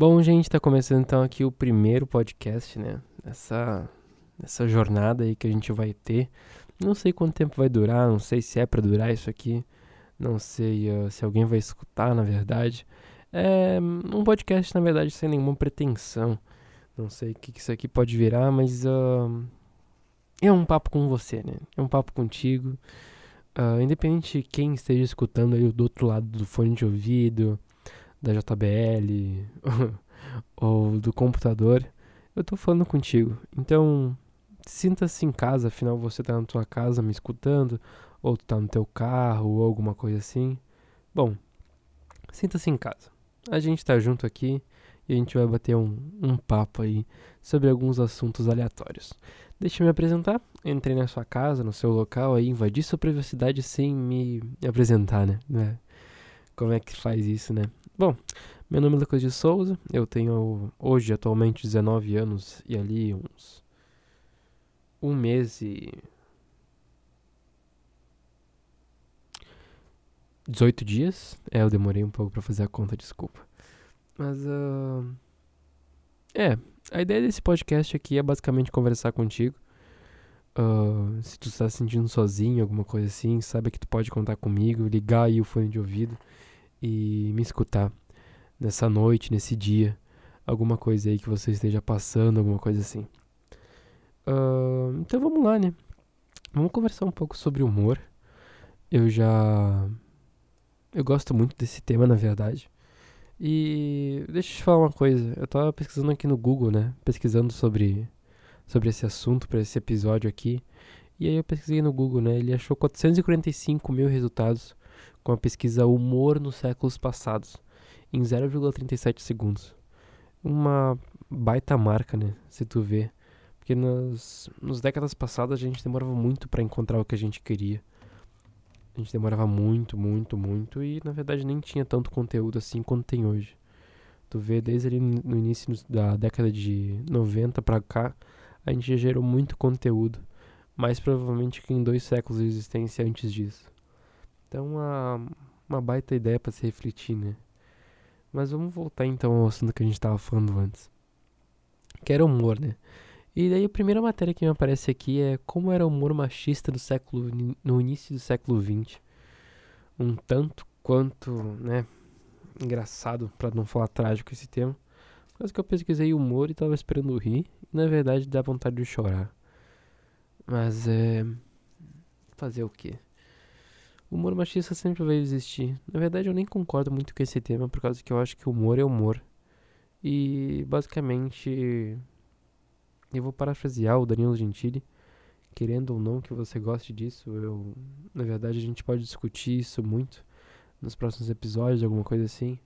Bom, gente, tá começando então aqui o primeiro podcast, né? Essa, essa jornada aí que a gente vai ter. Não sei quanto tempo vai durar, não sei se é para durar isso aqui. Não sei uh, se alguém vai escutar, na verdade. É um podcast, na verdade, sem nenhuma pretensão. Não sei o que, que isso aqui pode virar, mas uh, é um papo com você, né? É um papo contigo. Uh, independente de quem esteja escutando aí do outro lado do fone de ouvido, da JBL ou do computador, eu tô falando contigo. Então, sinta-se em casa, afinal você tá na tua casa me escutando, ou tu tá no teu carro, ou alguma coisa assim. Bom, sinta-se em casa. A gente tá junto aqui e a gente vai bater um, um papo aí sobre alguns assuntos aleatórios. Deixa eu me apresentar. Entrei na sua casa, no seu local aí, invadi sua privacidade sem me apresentar, né? É. Como é que faz isso, né? Bom, meu nome é Lucas de Souza, eu tenho hoje atualmente 19 anos e ali uns um mês e 18 dias. É, eu demorei um pouco para fazer a conta, desculpa. Mas uh... é, a ideia desse podcast aqui é basicamente conversar contigo. Uh, se tu está se sentindo sozinho, alguma coisa assim, saiba que tu pode contar comigo, ligar aí o fone de ouvido e me escutar nessa noite, nesse dia, alguma coisa aí que você esteja passando, alguma coisa assim. Uh, então vamos lá, né? Vamos conversar um pouco sobre humor. Eu já. Eu gosto muito desse tema, na verdade. E deixa eu te falar uma coisa. Eu tava pesquisando aqui no Google, né? Pesquisando sobre, sobre esse assunto, para esse episódio aqui. E aí eu pesquisei no Google, né? Ele achou 445 mil resultados com a pesquisa Humor nos séculos passados, em 0,37 segundos. Uma baita marca, né? Se tu vê. Porque nas, nas décadas passadas a gente demorava muito para encontrar o que a gente queria. A gente demorava muito, muito, muito e na verdade nem tinha tanto conteúdo assim quanto tem hoje. Tu vê desde ali no início da década de 90 pra cá, a gente gerou muito conteúdo, mais provavelmente que em dois séculos de existência antes disso. Então, uma, uma baita ideia para se refletir, né? Mas vamos voltar então ao assunto que a gente estava falando antes. Que era humor, né? E daí a primeira matéria que me aparece aqui é como era o humor machista do século no início do século XX. Um tanto quanto, né, engraçado para não falar trágico esse tema. Quase que eu pesquisei humor e tava esperando rir, e na verdade dá vontade de chorar. Mas é fazer o quê? O humor machista sempre vai existir. Na verdade, eu nem concordo muito com esse tema, por causa que eu acho que humor é humor. E basicamente eu vou parafrasear o Danilo Gentili. Querendo ou não que você goste disso, eu, na verdade a gente pode discutir isso muito nos próximos episódios, alguma coisa assim.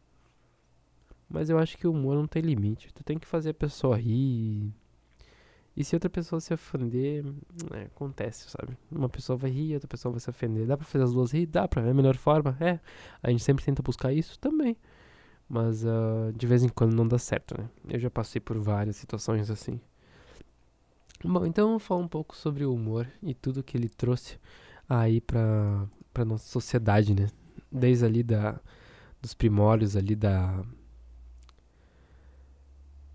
Mas eu acho que o humor não tem limite. Tu tem que fazer a pessoa rir. E se outra pessoa se ofender, é, acontece, sabe? Uma pessoa vai rir, outra pessoa vai se ofender. Dá pra fazer as duas rir? Dá pra, é a melhor forma? É. A gente sempre tenta buscar isso também. Mas uh, de vez em quando não dá certo, né? Eu já passei por várias situações assim. Bom, então vamos falar um pouco sobre o humor e tudo que ele trouxe aí pra, pra nossa sociedade, né? Desde ali da, dos primórdios ali da,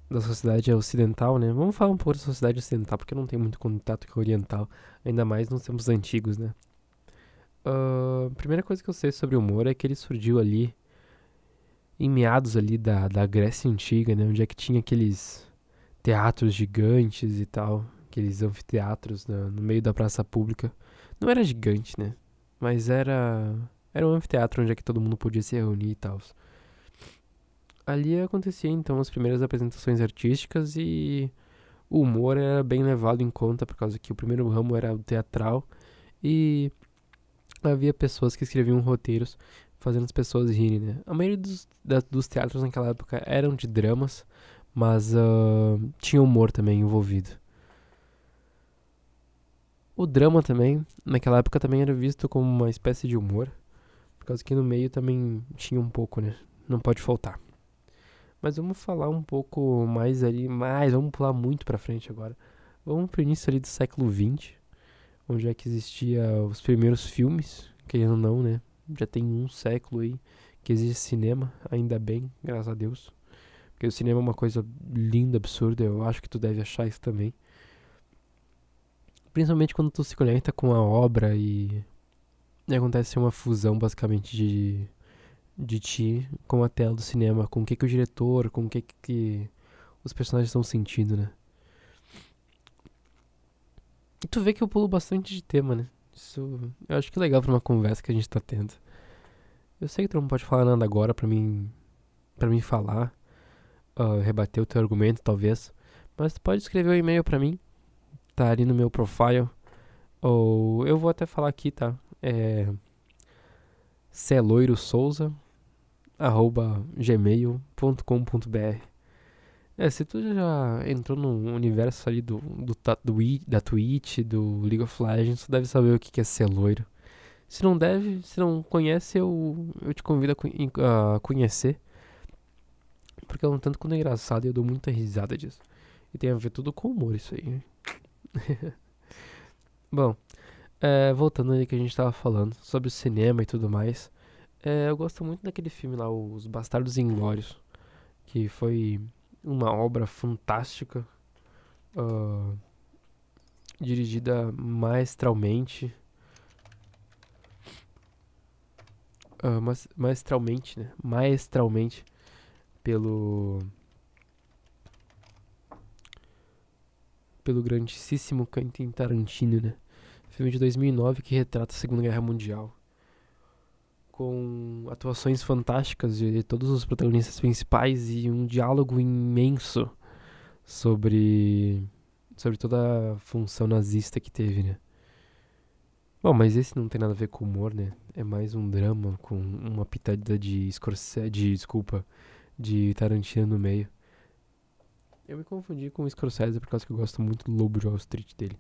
da sociedade ocidental, né? Vamos falar um pouco da sociedade ocidental, porque não tem muito contato com a oriental, ainda mais nos tempos antigos, né? Uh, a primeira coisa que eu sei sobre o humor é que ele surgiu ali em meados ali da, da Grécia Antiga, né? Onde é que tinha aqueles teatros gigantes e tal aqueles anfiteatros no, no meio da praça pública. Não era gigante, né? Mas era era um anfiteatro onde é que todo mundo podia se reunir e tal. Ali acontecia então as primeiras apresentações artísticas e o humor era bem levado em conta por causa que o primeiro ramo era o teatral e havia pessoas que escreviam roteiros fazendo as pessoas rirem, né? A maioria dos, da, dos teatros naquela época eram de dramas, mas uh, tinha humor também envolvido. O drama também, naquela época também era visto como uma espécie de humor, por causa que no meio também tinha um pouco, né? Não pode faltar. Mas vamos falar um pouco mais ali, mais, vamos pular muito pra frente agora. Vamos pro início ali do século XX, onde é que existia os primeiros filmes, querendo ou não, né? Já tem um século aí que existe cinema, ainda bem, graças a Deus. Porque o cinema é uma coisa linda, absurda. Eu acho que tu deve achar isso também. Principalmente quando tu se conecta com a obra e, e acontece uma fusão basicamente de, de ti com a tela do cinema, com o que, que o diretor, com o que, que os personagens estão sentindo, né? E tu vê que eu pulo bastante de tema, né? Isso eu acho que é legal pra uma conversa que a gente tá tendo. Eu sei que tu não pode falar nada agora pra mim. para mim falar. Uh, rebater o teu argumento, talvez. Mas tu pode escrever um e-mail pra mim. Tá ali no meu profile. Ou eu vou até falar aqui, tá? É. celoirosouza arroba gmail.com.br é, se tu já entrou no universo ali do, do, do, da Twitch, do League of Legends, tu deve saber o que é ser loiro. Se não deve, se não conhece, eu, eu te convido a, a conhecer. Porque é um tanto quanto engraçado e eu dou muita risada disso. E tem a ver tudo com humor isso aí. Bom, é, voltando ali que a gente tava falando sobre o cinema e tudo mais. É, eu gosto muito daquele filme lá, Os Bastardos Inglórios. Que foi uma obra fantástica, uh, dirigida maestralmente. Uh, maestralmente, né? Maestralmente pelo pelo grandíssimo Quentin Tarantino, né? Filme de 2009 que retrata a Segunda Guerra Mundial com atuações fantásticas de todos os protagonistas principais e um diálogo imenso sobre sobre toda a função nazista que teve, né? Bom, mas esse não tem nada a ver com humor, né? É mais um drama com uma pitada de Scorsese, de, desculpa, de Tarantino no meio. Eu me confundi com o Scorsese por causa que eu gosto muito do Lobo de Wall Street dele.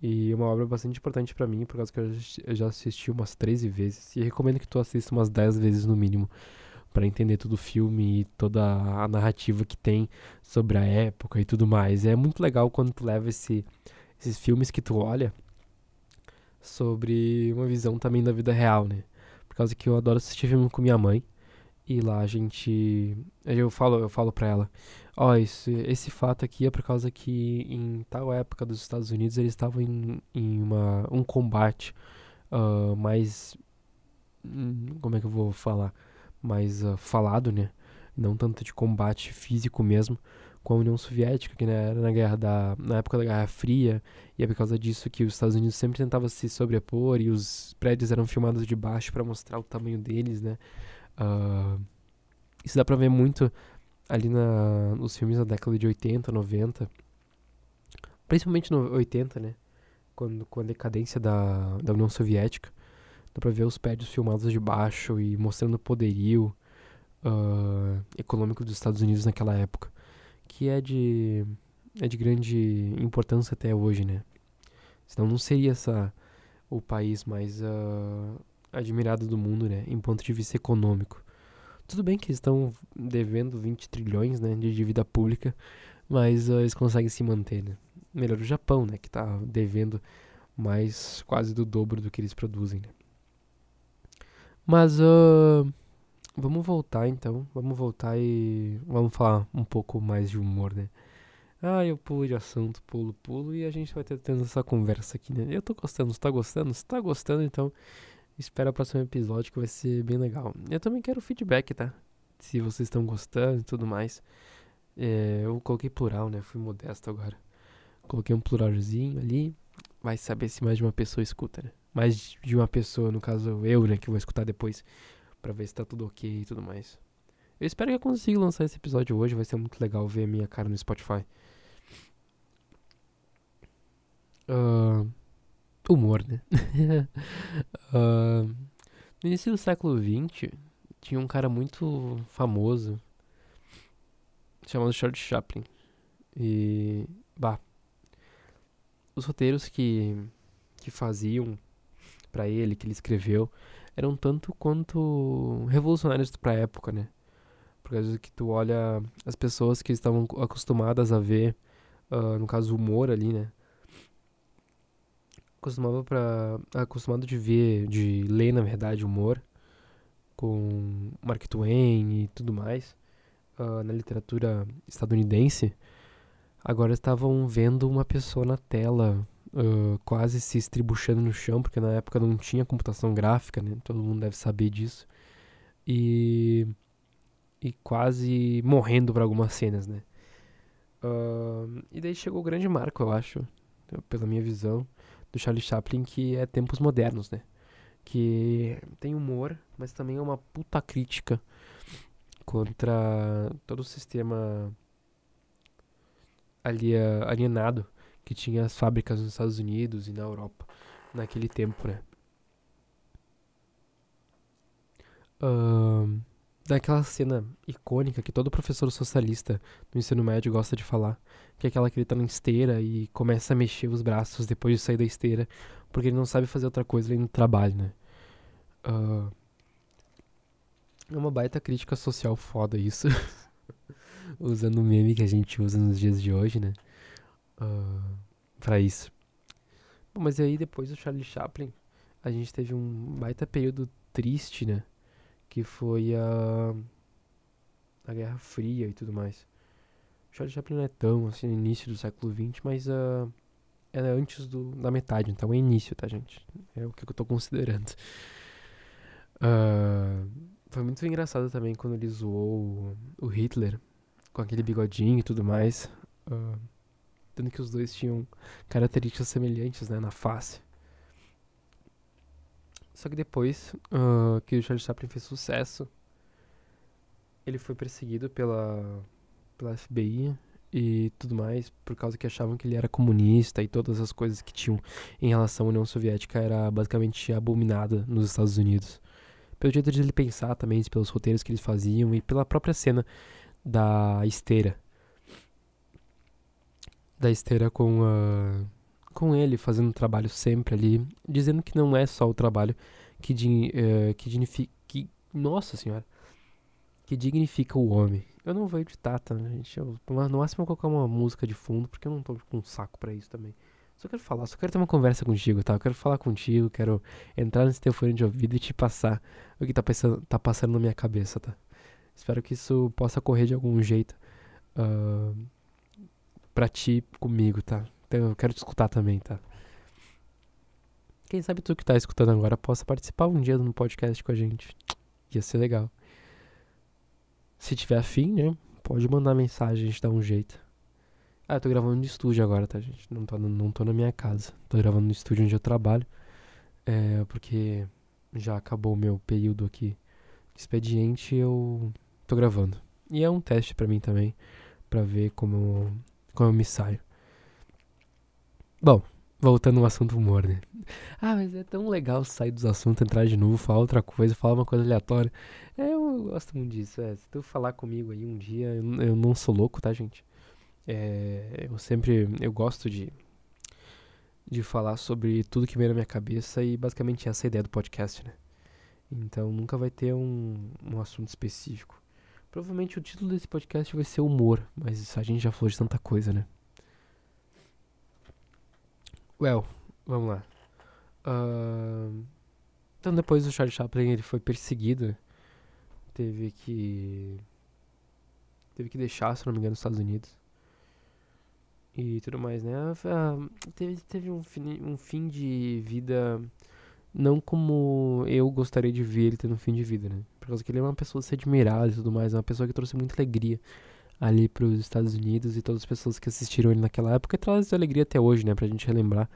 E é uma obra bastante importante para mim, por causa que eu já assisti umas 13 vezes. E recomendo que tu assista umas 10 vezes no mínimo, para entender todo o filme e toda a narrativa que tem sobre a época e tudo mais. É muito legal quando tu leva esse, esses filmes que tu olha sobre uma visão também da vida real, né? Por causa que eu adoro assistir filme com minha mãe. E lá a gente. Eu falo, eu falo pra ela: Ó, oh, esse, esse fato aqui é por causa que em tal época dos Estados Unidos eles estavam em, em uma, um combate uh, mais. Hum, como é que eu vou falar? Mais uh, falado, né? Não tanto de combate físico mesmo, com a União Soviética, que né, era na, guerra da, na época da Guerra Fria, e é por causa disso que os Estados Unidos sempre tentavam se sobrepor e os prédios eram filmados de baixo para mostrar o tamanho deles, né? Uh, isso dá pra ver muito ali na, nos filmes da década de 80, 90. Principalmente no 80, né? Quando, com a decadência da, da União Soviética. Dá pra ver os prédios filmados de baixo e mostrando o poderio uh, econômico dos Estados Unidos naquela época. Que é de, é de grande importância até hoje, né? Senão não seria essa, o país mais uh, admirado do mundo, né, em ponto de vista econômico. Tudo bem que estão devendo 20 trilhões, né, de dívida pública, mas uh, eles conseguem se manter, né. Melhor o Japão, né, que está devendo mais quase do dobro do que eles produzem, né. Mas uh, vamos voltar então, vamos voltar e vamos falar um pouco mais de humor, né. Ah, eu pulo de assunto, pulo, pulo, e a gente vai ter tendo essa conversa aqui, né? Eu tô gostando, você tá gostando? Se tá gostando, então Espera o próximo episódio que vai ser bem legal. Eu também quero feedback, tá? Se vocês estão gostando e tudo mais. É, eu coloquei plural, né? Fui modesto agora. Coloquei um pluralzinho ali. Vai saber se mais de uma pessoa escuta, né? Mais de uma pessoa, no caso eu, né? Que vou escutar depois. Pra ver se tá tudo ok e tudo mais. Eu espero que eu consiga lançar esse episódio hoje. Vai ser muito legal ver a minha cara no Spotify. Uh, humor, né? uh, no início do século XX, tinha um cara muito famoso chamado Charles Chaplin. E, bah, os roteiros que, que faziam para ele, que ele escreveu, eram tanto quanto revolucionários pra época, né? Por causa que tu olha as pessoas que estavam acostumadas a ver, uh, no caso, humor ali, né? Acostumava para acostumado de ver, de ler, na verdade, humor com Mark Twain e tudo mais. uh, na literatura estadunidense, agora estavam vendo uma pessoa na tela uh, quase se estribuchando no chão, porque na época não tinha computação gráfica, né? Todo mundo deve saber disso. E, e quase morrendo para algumas cenas, né? Uh, e daí chegou o grande marco, eu acho, pela minha visão, do Charlie Chaplin, que é tempos modernos, né? Que tem humor, mas também é uma puta crítica contra todo o sistema alienado que tinha as fábricas nos Estados Unidos e na Europa naquele tempo, né? Uh, daquela cena icônica que todo professor socialista do ensino médio gosta de falar, que é aquela que ele tá na esteira e começa a mexer os braços depois de sair da esteira, porque ele não sabe fazer outra coisa além do trabalho, né? Uh, é uma baita crítica social foda isso. Usando o meme que a gente usa nos dias de hoje, né? uh, para isso. Bom, mas aí depois do Charlie Chaplin, a gente teve um baita período triste, né? Que foi a, a Guerra Fria e tudo mais. O Charlie Chaplin não é tão assim no início do século XX, mas uh, é antes do, da metade, então é início, tá, gente? É o que eu tô considerando. Uh, foi muito engraçado também quando ele zoou o, o Hitler com aquele bigodinho e tudo mais. Uh, Tendo que os dois tinham características semelhantes né, na face. Só que depois uh, que o Charles Chaplin fez sucesso, ele foi perseguido pela, pela FBI e tudo mais, por causa que achavam que ele era comunista e todas as coisas que tinham em relação à União Soviética era basicamente abominada nos Estados Unidos. Pelo jeito de ele pensar também, pelos roteiros que eles faziam e pela própria cena da esteira da esteira com a com ele fazendo trabalho sempre ali, dizendo que não é só o trabalho que, uh, que dignifica. Que, nossa senhora! Que dignifica o homem. Eu não vou editar, tá, gente? Eu, no máximo, eu vou colocar uma música de fundo, porque eu não tô com um saco para isso também. Só quero falar, só quero ter uma conversa contigo, tá? Eu quero falar contigo, quero entrar nesse teu fone de ouvido e te passar o que tá, pensando, tá passando na minha cabeça, tá? Espero que isso possa correr de algum jeito. Uh, pra ti comigo, tá? Então eu quero te escutar também, tá? Quem sabe tu que tá escutando agora possa participar um dia no podcast com a gente. Ia ser legal. Se tiver afim, né? Pode mandar mensagem, a gente dá um jeito. Ah, eu tô gravando no estúdio agora, tá, gente? Não tô, não tô na minha casa. Tô gravando no estúdio onde eu trabalho. É, porque já acabou o meu período aqui de expediente eu tô gravando. E é um teste para mim também, para ver como como eu me saio. Bom, voltando ao assunto humor, né? Ah, mas é tão legal sair dos assuntos, entrar de novo, falar outra coisa, falar uma coisa aleatória. É, eu gosto muito disso. É, se tu falar comigo aí um dia, eu, eu não sou louco, tá, gente? É, eu sempre, eu gosto de de falar sobre tudo que vem na minha cabeça e basicamente essa é a ideia do podcast, né? Então nunca vai ter um, um assunto específico. Provavelmente o título desse podcast vai ser humor, mas a gente já falou de tanta coisa, né? Well, vamos lá. Uh, então depois o Charlie Chaplin ele foi perseguido, teve que teve que deixar, se não me engano, os Estados Unidos e tudo mais, né? Uh, teve teve um fim, um fim de vida não como eu gostaria de ver ele tendo um fim de vida, né? Por causa que ele é uma pessoa ser admirada e tudo mais, é uma pessoa que trouxe muita alegria ali para os Estados Unidos e todas as pessoas que assistiram ele naquela época e traz alegria até hoje, né? Pra gente relembrar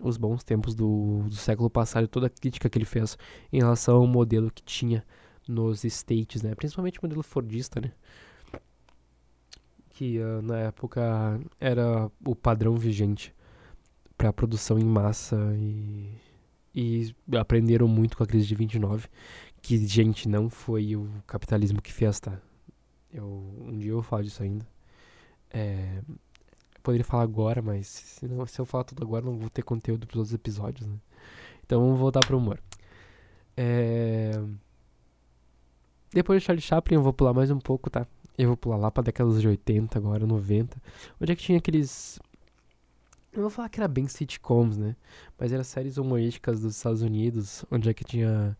os bons tempos do, do século passado e toda a crítica que ele fez em relação ao modelo que tinha nos States, né? Principalmente o modelo Fordista, né? Que uh, na época era o padrão vigente para produção em massa e e aprenderam muito com a crise de 29, que, gente, não foi o capitalismo que fez, tá? Eu, um dia eu vou falar disso ainda. É, poderia falar agora, mas se, não, se eu falar tudo agora, não vou ter conteúdo para os outros episódios, né? Então vamos voltar pro humor. É... Depois de Charlie Chaplin, eu vou pular mais um pouco, tá? Eu vou pular lá pra décadas de 80, agora 90. Onde é que tinha aqueles eu vou falar que era bem sitcoms, né? Mas eram séries humorísticas dos Estados Unidos, onde é que tinha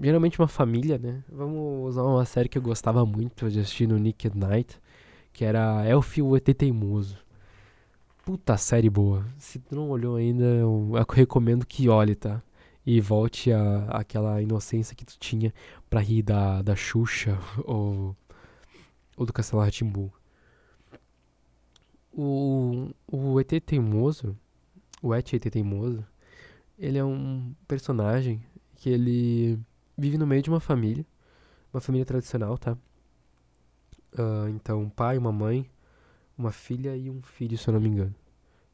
geralmente uma família, né? Vamos usar uma série que eu gostava muito de assistir no Nick at Night, que era Elfie o ET Teimoso. Puta série boa. Se tu não olhou ainda, eu recomendo que olhe, tá? E volte a aquela inocência que tu tinha pra rir da, da Xuxa ou, ou do Castelo Ratimbu. O, o ET Teimoso, o ET ET Teimoso, ele é um personagem que ele vive no meio de uma família, uma família tradicional, tá? Uh, então, um pai, uma mãe, uma filha e um filho, se eu não me engano.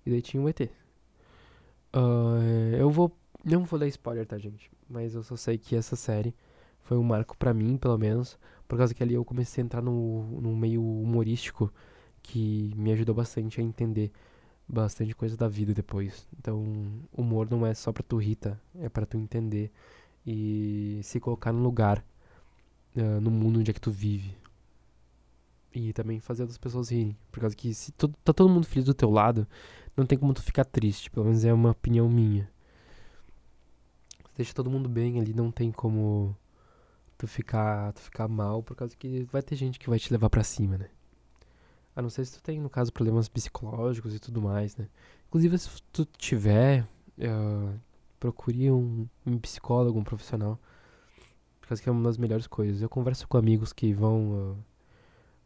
E daí tinha um ET. Uh, eu vou. Não vou dar spoiler, tá, gente? Mas eu só sei que essa série foi um marco para mim, pelo menos, por causa que ali eu comecei a entrar no, no meio humorístico que me ajudou bastante a entender bastante coisa da vida depois. Então, humor não é só pra tu rir, tá? É pra tu entender e se colocar no lugar, uh, no mundo onde é que tu vive. E também fazer as pessoas rirem. Por causa que se tu, tá todo mundo feliz do teu lado, não tem como tu ficar triste. Pelo menos é uma opinião minha. Deixa todo mundo bem ali, não tem como tu ficar, tu ficar mal, por causa que vai ter gente que vai te levar para cima, né? A não ser se tu tem, no caso, problemas psicológicos e tudo mais, né? Inclusive, se tu tiver, uh, procure um, um, psicólogo, um profissional. Por causa que é uma das melhores coisas. Eu converso com amigos que vão.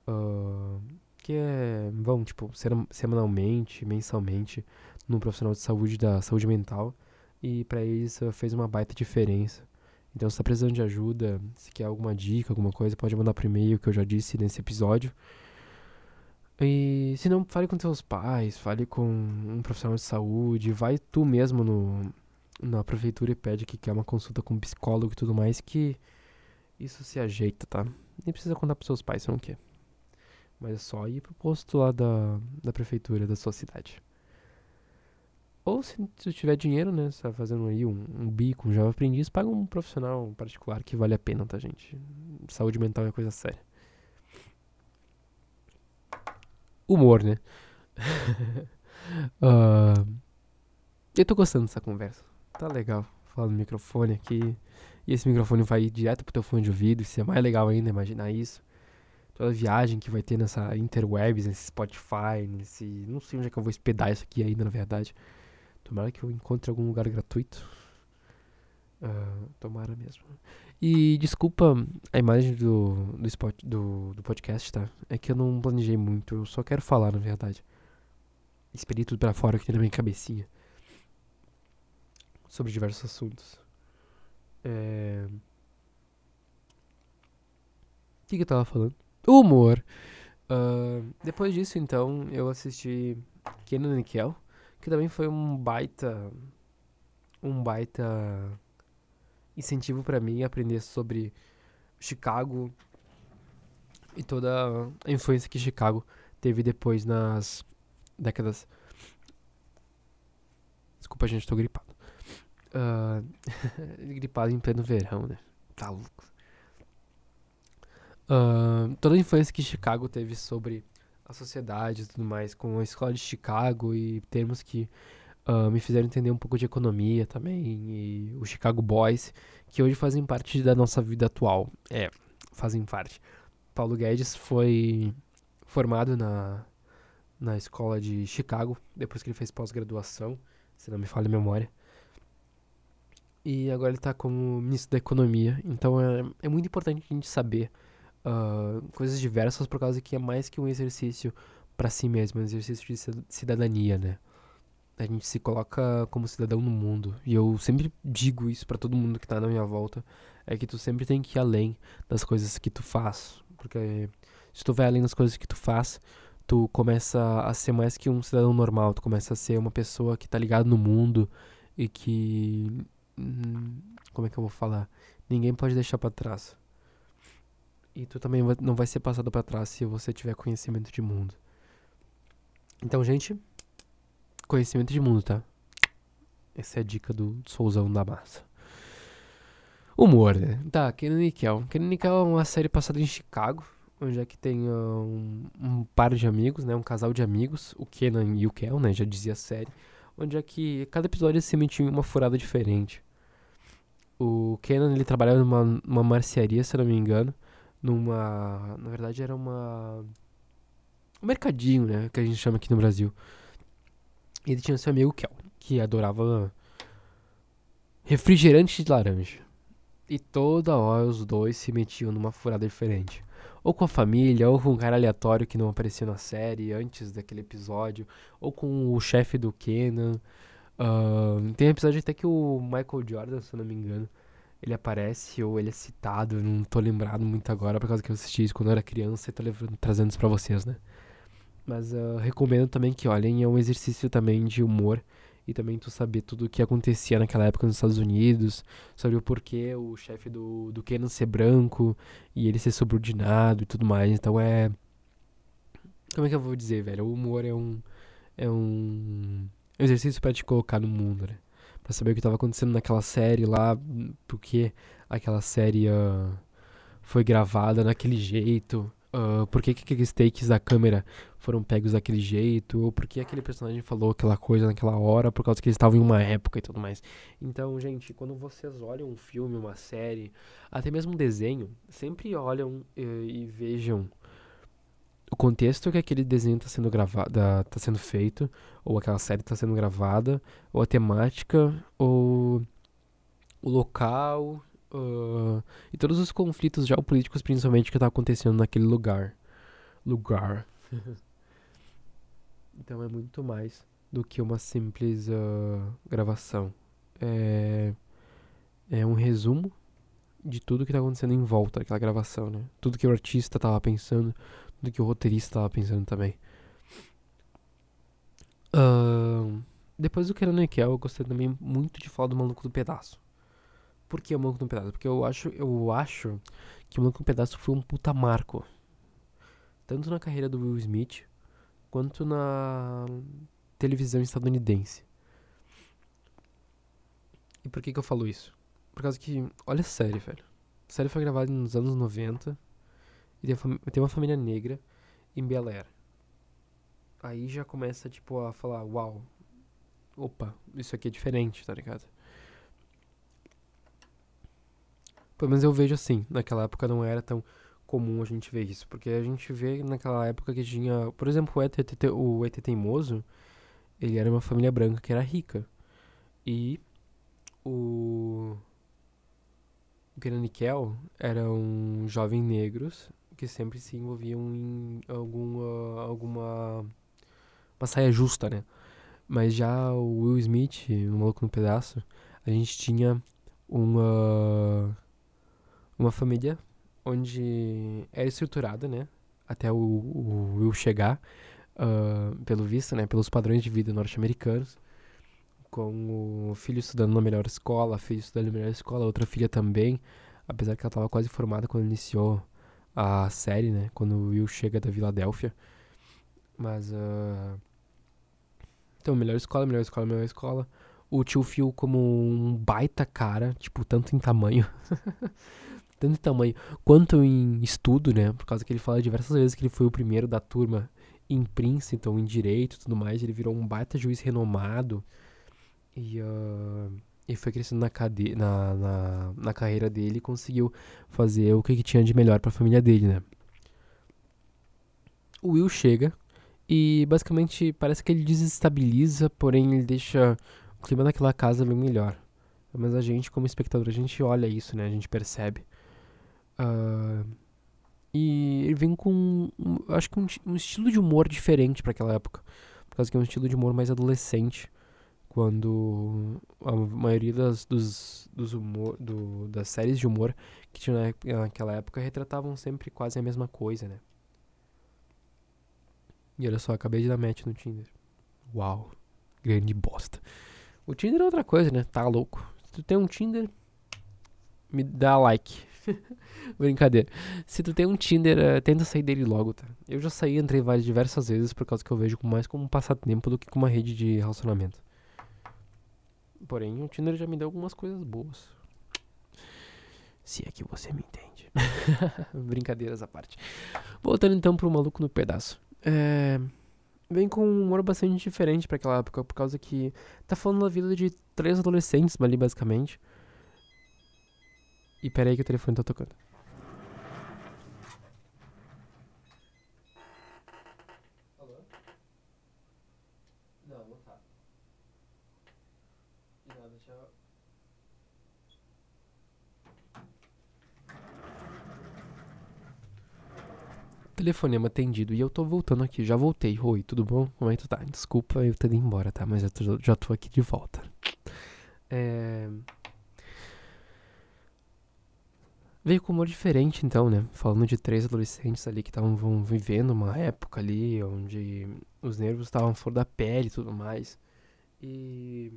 Uh, uh, que é, vão, tipo, semanalmente, mensalmente, num profissional de saúde, da saúde mental. E para eles fez uma baita diferença. Então, se tá precisando de ajuda, se quer alguma dica, alguma coisa, pode mandar por e-mail, que eu já disse nesse episódio. E se não, fale com seus pais, fale com um profissional de saúde, vai tu mesmo no, na prefeitura e pede que quer uma consulta com psicólogo e tudo mais, que isso se ajeita, tá? Nem precisa contar pros seus pais se não quer. Mas é só ir pro posto lá da, da prefeitura da sua cidade. Ou se tu tiver dinheiro, né? Você tá fazendo aí um, um bico, um Java aprendiz, paga um profissional particular que vale a pena, tá, gente? Saúde mental é coisa séria. humor, né? uh, eu tô gostando dessa conversa. Tá legal. Falar no microfone aqui. E esse microfone vai direto pro teu fone de ouvido. Isso é mais legal ainda, imaginar isso. Toda a viagem que vai ter nessa interwebs, nesse Spotify, nesse. Não sei onde é que eu vou hospedar isso aqui ainda, na verdade. Tomara que eu encontre algum lugar gratuito. Uh, tomara mesmo. E desculpa a imagem do, do, spot, do, do podcast, tá? É que eu não planejei muito, eu só quero falar, na verdade. Esperei tudo pra fora aqui na minha cabecinha. Sobre diversos assuntos. É... O que, que eu tava falando? Humor. Uh, depois disso, então, eu assisti Kenan Kel, que também foi um baita. Um baita incentivo para mim aprender sobre Chicago e toda a influência que Chicago teve depois nas décadas. Desculpa, gente, tô gripado. Uh, gripado em pleno verão, né? Tá louco. Uh, toda a influência que Chicago teve sobre a sociedade e tudo mais, com a escola de Chicago e termos que uh, me fizeram entender um pouco de economia também, e o Chicago Boys, que hoje fazem parte da nossa vida atual. É, fazem parte. Paulo Guedes foi formado na, na escola de Chicago, depois que ele fez pós-graduação, se não me falha a memória. E agora ele está como ministro da Economia. Então é, é muito importante a gente saber uh, coisas diversas, por causa que é mais que um exercício para si mesmo, é um exercício de cidadania, né? a gente se coloca como cidadão no mundo. E eu sempre digo isso para todo mundo que tá na minha volta, é que tu sempre tem que ir além das coisas que tu faz, porque se tu vai além das coisas que tu faz, tu começa a ser mais que um cidadão normal, tu começa a ser uma pessoa que tá ligada no mundo e que como é que eu vou falar? Ninguém pode deixar para trás. E tu também não vai ser passado para trás se você tiver conhecimento de mundo. Então, gente, conhecimento de mundo, tá? Essa é a dica do Souzão da Massa. Humor, né? Tá, Kenan e Kel. Kenan e Kel é uma série passada em Chicago, onde é que tem uh, um, um, par de amigos, né? Um casal de amigos, o Kenan e o Kel, né? Já dizia a série. Onde é que cada episódio se emitia uma furada diferente. O Kenan, ele trabalhava numa, numa marcearia, se não me engano. Numa. Na verdade, era uma. Um mercadinho, né? Que a gente chama aqui no Brasil. E ele tinha seu amigo Kel, que adorava refrigerante de laranja. E toda hora os dois se metiam numa furada diferente. Ou com a família, ou com um cara aleatório que não aparecia na série antes daquele episódio, ou com o chefe do Kenan. Uh, tem um episódio até que o Michael Jordan, se eu não me engano, ele aparece ou ele é citado, não tô lembrado muito agora, por causa que eu assisti isso quando eu era criança e tô trazendo isso pra vocês, né? Mas uh, recomendo também que olhem, é um exercício também de humor e também tu saber tudo o que acontecia naquela época nos Estados Unidos, sobre o porquê o chefe do, do Kenan ser branco e ele ser subordinado e tudo mais. Então é. Como é que eu vou dizer, velho? O humor é um. É um exercício para te colocar no mundo, né? Pra saber o que estava acontecendo naquela série lá, porque aquela série uh, foi gravada daquele jeito, uh, por que, que aqueles takes da câmera foram pegos daquele jeito, ou por que aquele personagem falou aquela coisa naquela hora, por causa que eles estavam em uma época e tudo mais. Então, gente, quando vocês olham um filme, uma série, até mesmo um desenho, sempre olham uh, e vejam o contexto que aquele desenho está sendo gravado, está sendo feito, ou aquela série está sendo gravada, ou a temática, ou o local, uh, e todos os conflitos geopolíticos, principalmente, que está acontecendo naquele lugar. Lugar. então é muito mais do que uma simples uh, gravação. É, é um resumo de tudo que está acontecendo em volta daquela gravação, né? Tudo que o artista estava pensando, do que o roteirista estava pensando também. Uh, depois do Kenan e Kel, eu gostei também muito de falar do Maluco do Pedaço. Por que o Maluco do Pedaço? Porque eu acho, eu acho que o Maluco do Pedaço foi um puta marco. Tanto na carreira do Will Smith, quanto na televisão estadunidense. E por que que eu falo isso? Por causa que, olha a série, velho. A série foi gravada nos anos 90 tem uma família negra em Bel Air. Aí já começa, tipo, a falar, uau, opa, isso aqui é diferente, tá ligado? Pelo menos eu vejo assim, naquela época não era tão comum a gente ver isso, porque a gente vê naquela época que tinha, por exemplo, o ET, o ET Teimoso, ele era uma família branca que era rica. E o o Nickel eram jovens negros que sempre se envolviam em alguma, alguma uma saia justa, né? Mas já o Will Smith, no Maluco no Pedaço, a gente tinha uma uma família onde era estruturada, né? Até o, o Will chegar, uh, pelo visto, né? Pelos padrões de vida norte-americanos, com o filho estudando na melhor escola, a filha estudando na melhor escola, outra filha também, apesar que ela estava quase formada quando iniciou a série, né? Quando o Will chega da Filadélfia. Mas. Uh... Então, melhor escola, melhor escola, melhor escola. O tio Phil como um baita cara, tipo, tanto em tamanho. tanto em tamanho quanto em estudo, né? Por causa que ele fala diversas vezes que ele foi o primeiro da turma em Princeton, em direito e tudo mais. Ele virou um baita juiz renomado. E. Uh e foi crescendo na, cade na, na, na carreira dele e conseguiu fazer o que, que tinha de melhor para a família dele, né? O Will chega e basicamente parece que ele desestabiliza, porém ele deixa o clima daquela casa bem melhor. Mas a gente, como espectador, a gente olha isso, né? A gente percebe. Uh, e ele vem com, um, acho que um, um estilo de humor diferente para aquela época. Por causa que é um estilo de humor mais adolescente quando a maioria das, dos, dos humor, do, das séries de humor que tinha naquela época retratavam sempre quase a mesma coisa, né? E olha só, acabei de dar match no Tinder. Uau, grande bosta. O Tinder é outra coisa, né? Tá louco. Se tu tem um Tinder, me dá like. Brincadeira. Se tu tem um Tinder, uh, tenta sair dele logo, tá? Eu já saí, entrei várias diversas vezes por causa que eu vejo mais como um passatempo do que como uma rede de relacionamento. Porém, o Tinder já me deu algumas coisas boas. Se é que você me entende. Brincadeiras à parte. Voltando então pro maluco no pedaço. É, vem com um humor bastante diferente para aquela época, por causa que tá falando da vida de três adolescentes ali, basicamente. E pera aí que o telefone tá tocando. Alô? Não, não tá. Não, deixa eu... Telefonema atendido e eu tô voltando aqui, já voltei. Oi, tudo bom? Como é que tu tá? Desculpa eu ter ido embora, tá? Mas eu tô- já tô aqui de volta. É... Veio com humor diferente, então, né? Falando de três adolescentes ali que estavam vivendo uma época ali onde os nervos estavam fora da pele e tudo mais. E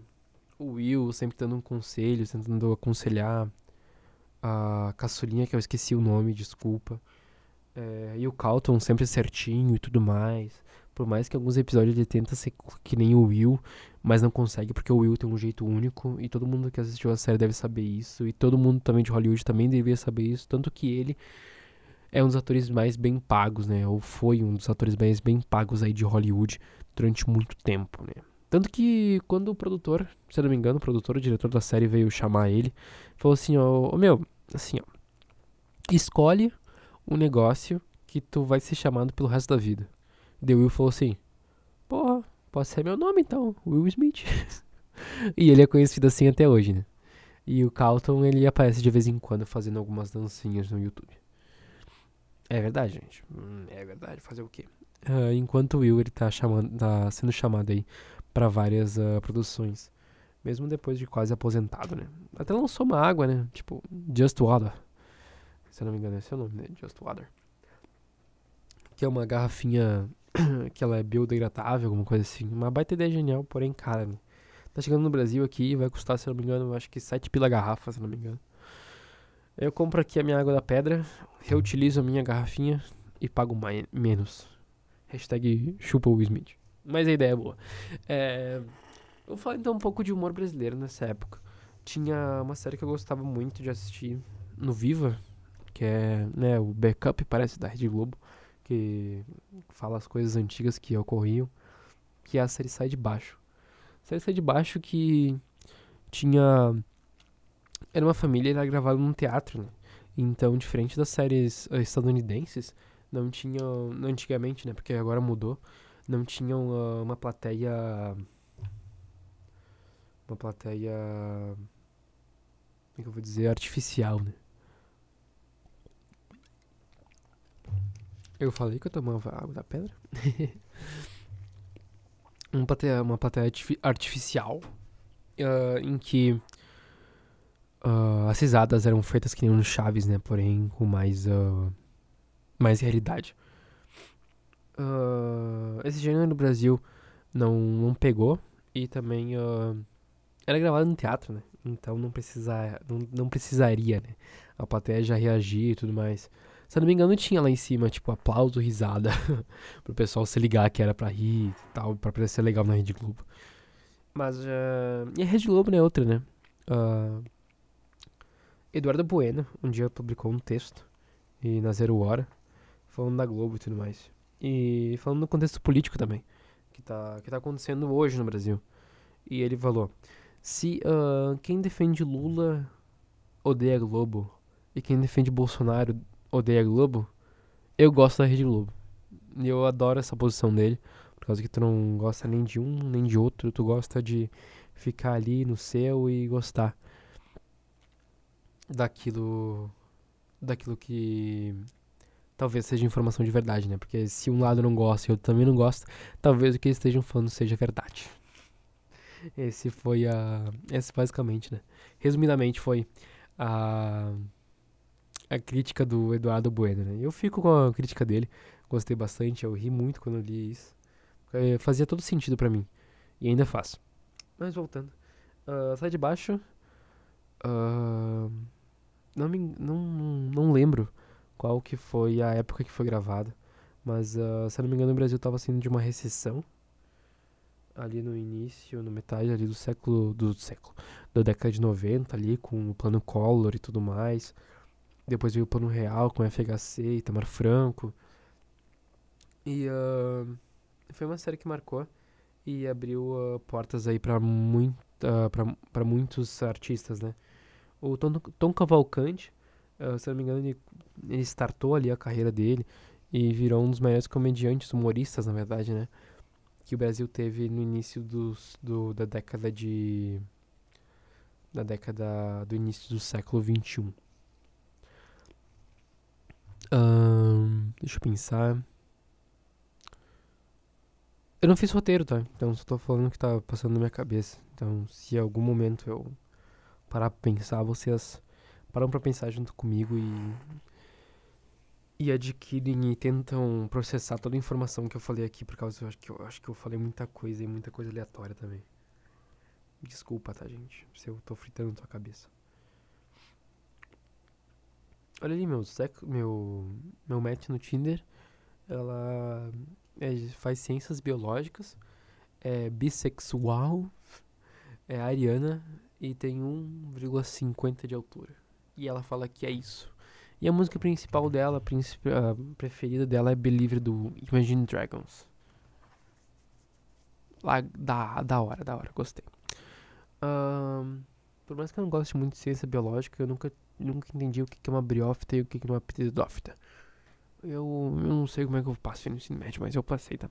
o Will sempre dando um conselho, tentando aconselhar a caçulinha, que eu esqueci o nome, desculpa. É, e o Calton sempre certinho e tudo mais. Por mais que alguns episódios ele tenta ser que nem o Will, mas não consegue porque o Will tem um jeito único e todo mundo que assistiu a série deve saber isso e todo mundo também de Hollywood também deveria saber isso, tanto que ele é um dos atores mais bem pagos, né? Ou foi um dos atores mais bem pagos aí de Hollywood durante muito tempo, né? Tanto que quando o produtor, se não me engano, o produtor, o diretor da série veio chamar ele, falou assim, ó, ô, meu, assim, ó, escolhe um negócio que tu vai ser chamado pelo resto da vida. The Will falou assim, porra, pode ser meu nome então, Will Smith. e ele é conhecido assim até hoje, né? E o Calton, ele aparece de vez em quando fazendo algumas dancinhas no YouTube. É verdade, gente. Hum, é verdade. Fazer o quê? Ah, enquanto o Will, ele tá, chamando, tá sendo chamado aí pra várias ah, produções. Mesmo depois de quase aposentado, né? Até lançou uma água, né? Tipo, Just Water. Se eu não me engano, esse é o nome, né? Just Water. Que é uma garrafinha que ela é biodegradável, alguma coisa assim. Uma baita ideia genial, porém cara, né? Tá chegando no Brasil aqui, vai custar, se eu não me engano, acho que 7 pila garrafa, se eu não me engano. Eu compro aqui a minha água da pedra, reutilizo a minha garrafinha e pago mais, menos. Hashtag chupa o Smith. Mas a ideia é boa. É, vou falar então um pouco de humor brasileiro nessa época. Tinha uma série que eu gostava muito de assistir no Viva, que é né, o Backup, parece, da Rede Globo, que fala as coisas antigas que ocorriam, que é a série Sai de Baixo. A série Sai de Baixo que tinha... Era uma família, era gravada num teatro, né? Então, diferente das séries eh, estadunidenses, não tinham, antigamente, né, porque agora mudou, não tinham ah, uma plateia... Uma plateia... Como é que eu vou dizer? Artificial, né? Eu falei que eu tomava água da pedra? uma plateia, uma plateia artifi- artificial ah, em que ah, as risadas eram feitas que nem no Chaves, né? Porém, com mais, ah, mais realidade. Esse gênero no Brasil não, não pegou e também era gravado no teatro, né? Então não, precisa, não, não precisaria, né? A plateia já reagir e tudo mais. Se eu não me engano, tinha lá em cima, tipo, aplauso, risada, pro pessoal se ligar que era pra rir e tal, pra parecer legal na Rede Globo. Mas, ah, e a Rede Globo não é outra, né? Ah, Eduardo Bueno, um dia publicou um texto, e na Zero Hora, falando da Globo e tudo mais. E falando no contexto político também, que tá, que tá acontecendo hoje no Brasil. E ele falou, se ah, quem defende Lula odeia Globo, e quem defende Bolsonaro odeia a Globo, eu gosto da Rede Globo. E eu adoro essa posição dele, por causa que tu não gosta nem de um, nem de outro, tu gosta de ficar ali no seu e gostar daquilo daquilo que talvez seja informação de verdade, né? Porque se um lado não gosta e outro também não gosta, talvez o que eles estejam falando seja verdade. Esse foi a. Esse basicamente, né? Resumidamente foi a. A crítica do Eduardo Bueno, né? Eu fico com a crítica dele, gostei bastante, eu ri muito quando li isso. Eh, fazia todo sentido pra mim. E ainda faz. Mas voltando. Ah, sai de baixo. ah, não, me, não, não lembro qual que foi a época que foi gravada. Mas, ah, se eu não me engano, o Brasil tava saindo de uma recessão. Ali no início, no metade ali do século. Do século. Da década de 90 ali, com o plano Collor e tudo mais. Depois veio o plano real com FHC, Itamar Franco. E ah, foi uma série que marcou e abriu ah, portas aí muita, pra, pra muitos artistas, né? O Tom, Tom Cavalcante, uh, se não me engano, ele, ele startou ali a carreira dele e virou um dos maiores comediantes, humoristas, na verdade, né? Que o Brasil teve no início dos, do, da década de. da década do início do século XXI. Deixa eu pensar. Eu não fiz roteiro, tá? Então só tô falando o que tá passando na minha cabeça. Então, se em algum momento eu parar pra pensar, vocês param pra pensar junto comigo e. E adquirem e tentam processar toda a informação que eu falei aqui, por causa eu acho que eu acho que eu falei muita coisa e muita coisa aleatória também. Desculpa, tá, gente? Se eu tô fritando tua cabeça. Olha ali, meu, meu, meu match no Tinder. Ela é, faz ciências biológicas, é bissexual, é ariana e tem 1,50 de altura. E ela fala que é isso. E a música principal dela, a, a preferida dela é Believer do Imagine Dragons. Lá, da, da hora, da hora, gostei. Um, por mais que eu não goste muito de ciência biológica, eu nunca, nunca entendi o que é uma briófita e o que é uma pteridófita. Eu, eu não sei como é que eu passo no ensino médio, mas eu passei, tá?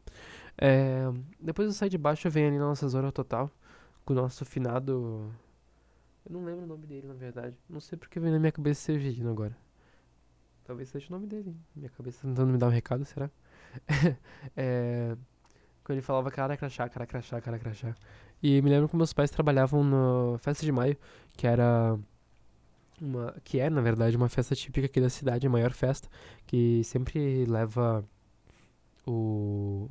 É, depois eu saio de baixo, vem ali na nossa zona total, com o nosso finado... Eu não lembro o nome dele, na verdade. Não sei porque vem na minha cabeça Severino agora. Talvez seja o nome dele. Minha cabeça tentando me dar um recado, será? é, quando ele falava cara crachá, cara crachá, cara crachá. E me lembro que meus pais trabalhavam na festa de maio, que era uma que é na verdade uma festa típica aqui da cidade, a maior festa, que sempre leva o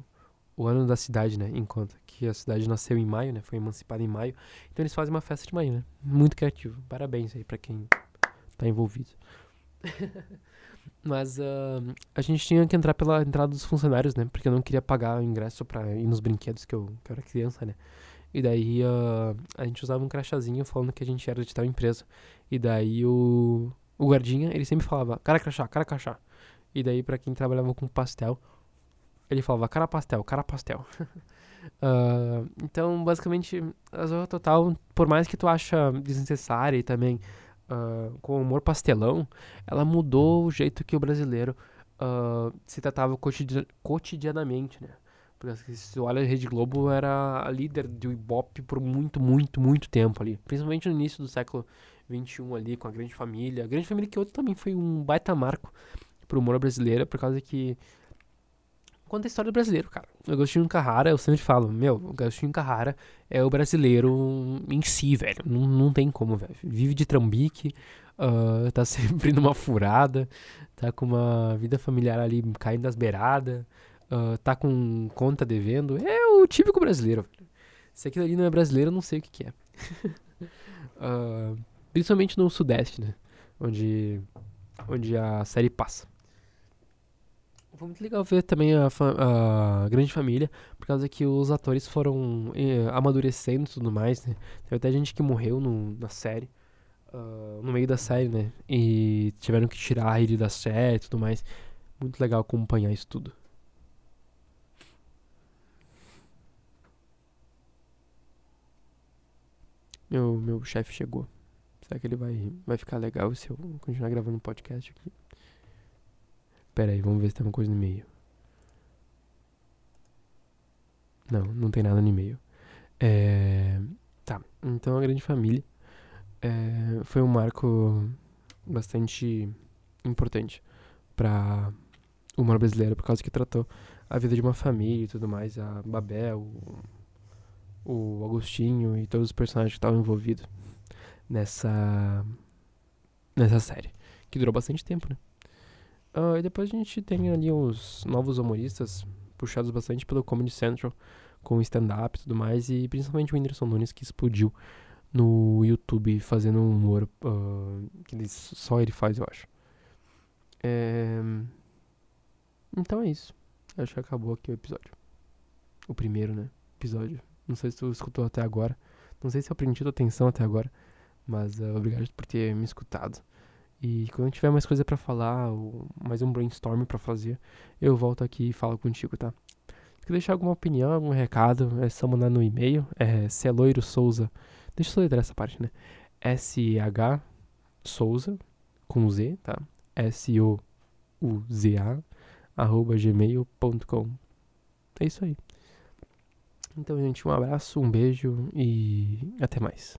o ano da cidade, né, em conta que a cidade nasceu em maio, né, foi emancipada em maio. Então eles fazem uma festa de maio, né? Muito criativo. Parabéns aí para quem tá envolvido. Mas uh, a gente tinha que entrar pela entrada dos funcionários, né? Porque eu não queria pagar o ingresso pra ir nos brinquedos que eu, que eu era criança, né? E daí uh, a gente usava um crachazinho falando que a gente era de tal empresa. E daí o, o guardinha, ele sempre falava, cara crachá, cara crachá. E daí pra quem trabalhava com pastel, ele falava, cara pastel, cara pastel. uh, então, basicamente, a Zorra Total, por mais que tu acha desnecessária e também uh, com humor pastelão, ela mudou o jeito que o brasileiro se tratava cotidianamente, né? Porque se tu olha a Rede Globo era a líder do Ibope por muito, muito, muito tempo ali. Principalmente no início do século XXI ali, com a Grande Família. A Grande Família que outro também foi um baita marco pro humor brasileiro, por causa que conta a história do brasileiro, cara. O Agostinho Carrara, eu sempre falo, meu, o Agostinho Carrara é o brasileiro em si, velho. Não, não tem como, velho. Vive de trambique, uh, tá sempre numa furada, tá com uma vida familiar ali caindo das beiradas uh, tá com conta devendo. É o típico brasileiro. Se aquilo ali não é brasileiro, eu não sei o que, que é. uh, principalmente no Sudeste, né? Onde, onde a série passa. Foi muito legal ver também a, a, Grande Família, por causa que os atores foram eh, amadurecendo e tudo mais, né? Teve até gente que morreu no, na série, uh, no meio da série, né? E tiveram que tirar ele da série e tudo mais. Muito legal acompanhar isso tudo. Meu, meu chefe chegou. Será que ele vai, vai ficar legal se eu continuar gravando um podcast aqui? Pera aí, vamos ver se tem uma coisa no e-mail. Não, não tem nada no e-mail. É, tá, então a grande família é, foi um marco bastante importante para o humor brasileiro, por causa que tratou a vida de uma família e tudo mais. A Babel, o Agostinho e todos os personagens que estavam envolvidos nessa nessa série, que durou bastante tempo, né? Uh, e depois a gente tem ali os novos humoristas puxados bastante pelo Comedy Central, com stand-up e tudo mais, e principalmente o Whindersson Nunes que explodiu no YouTube fazendo um humor uh, que ele, só ele faz, eu acho. É... Então é isso. Acho que acabou aqui o episódio. O primeiro, né? Episódio. Não sei se tu escutou até agora. Não sei se eu prendi tua atenção até agora. Mas uh, obrigado por ter me escutado. E quando tiver mais coisa para falar, ou mais um brainstorm para fazer, eu volto aqui e falo contigo, tá? Se quer deixar alguma opinião, algum recado, é só mandar no e-mail. É celoiro souza. Deixa eu só essa parte, né? S-H Souza, com Z, tá? S-O-U-Z-A, arroba gmail.com. É isso aí. Então, gente, um abraço, um beijo e até mais.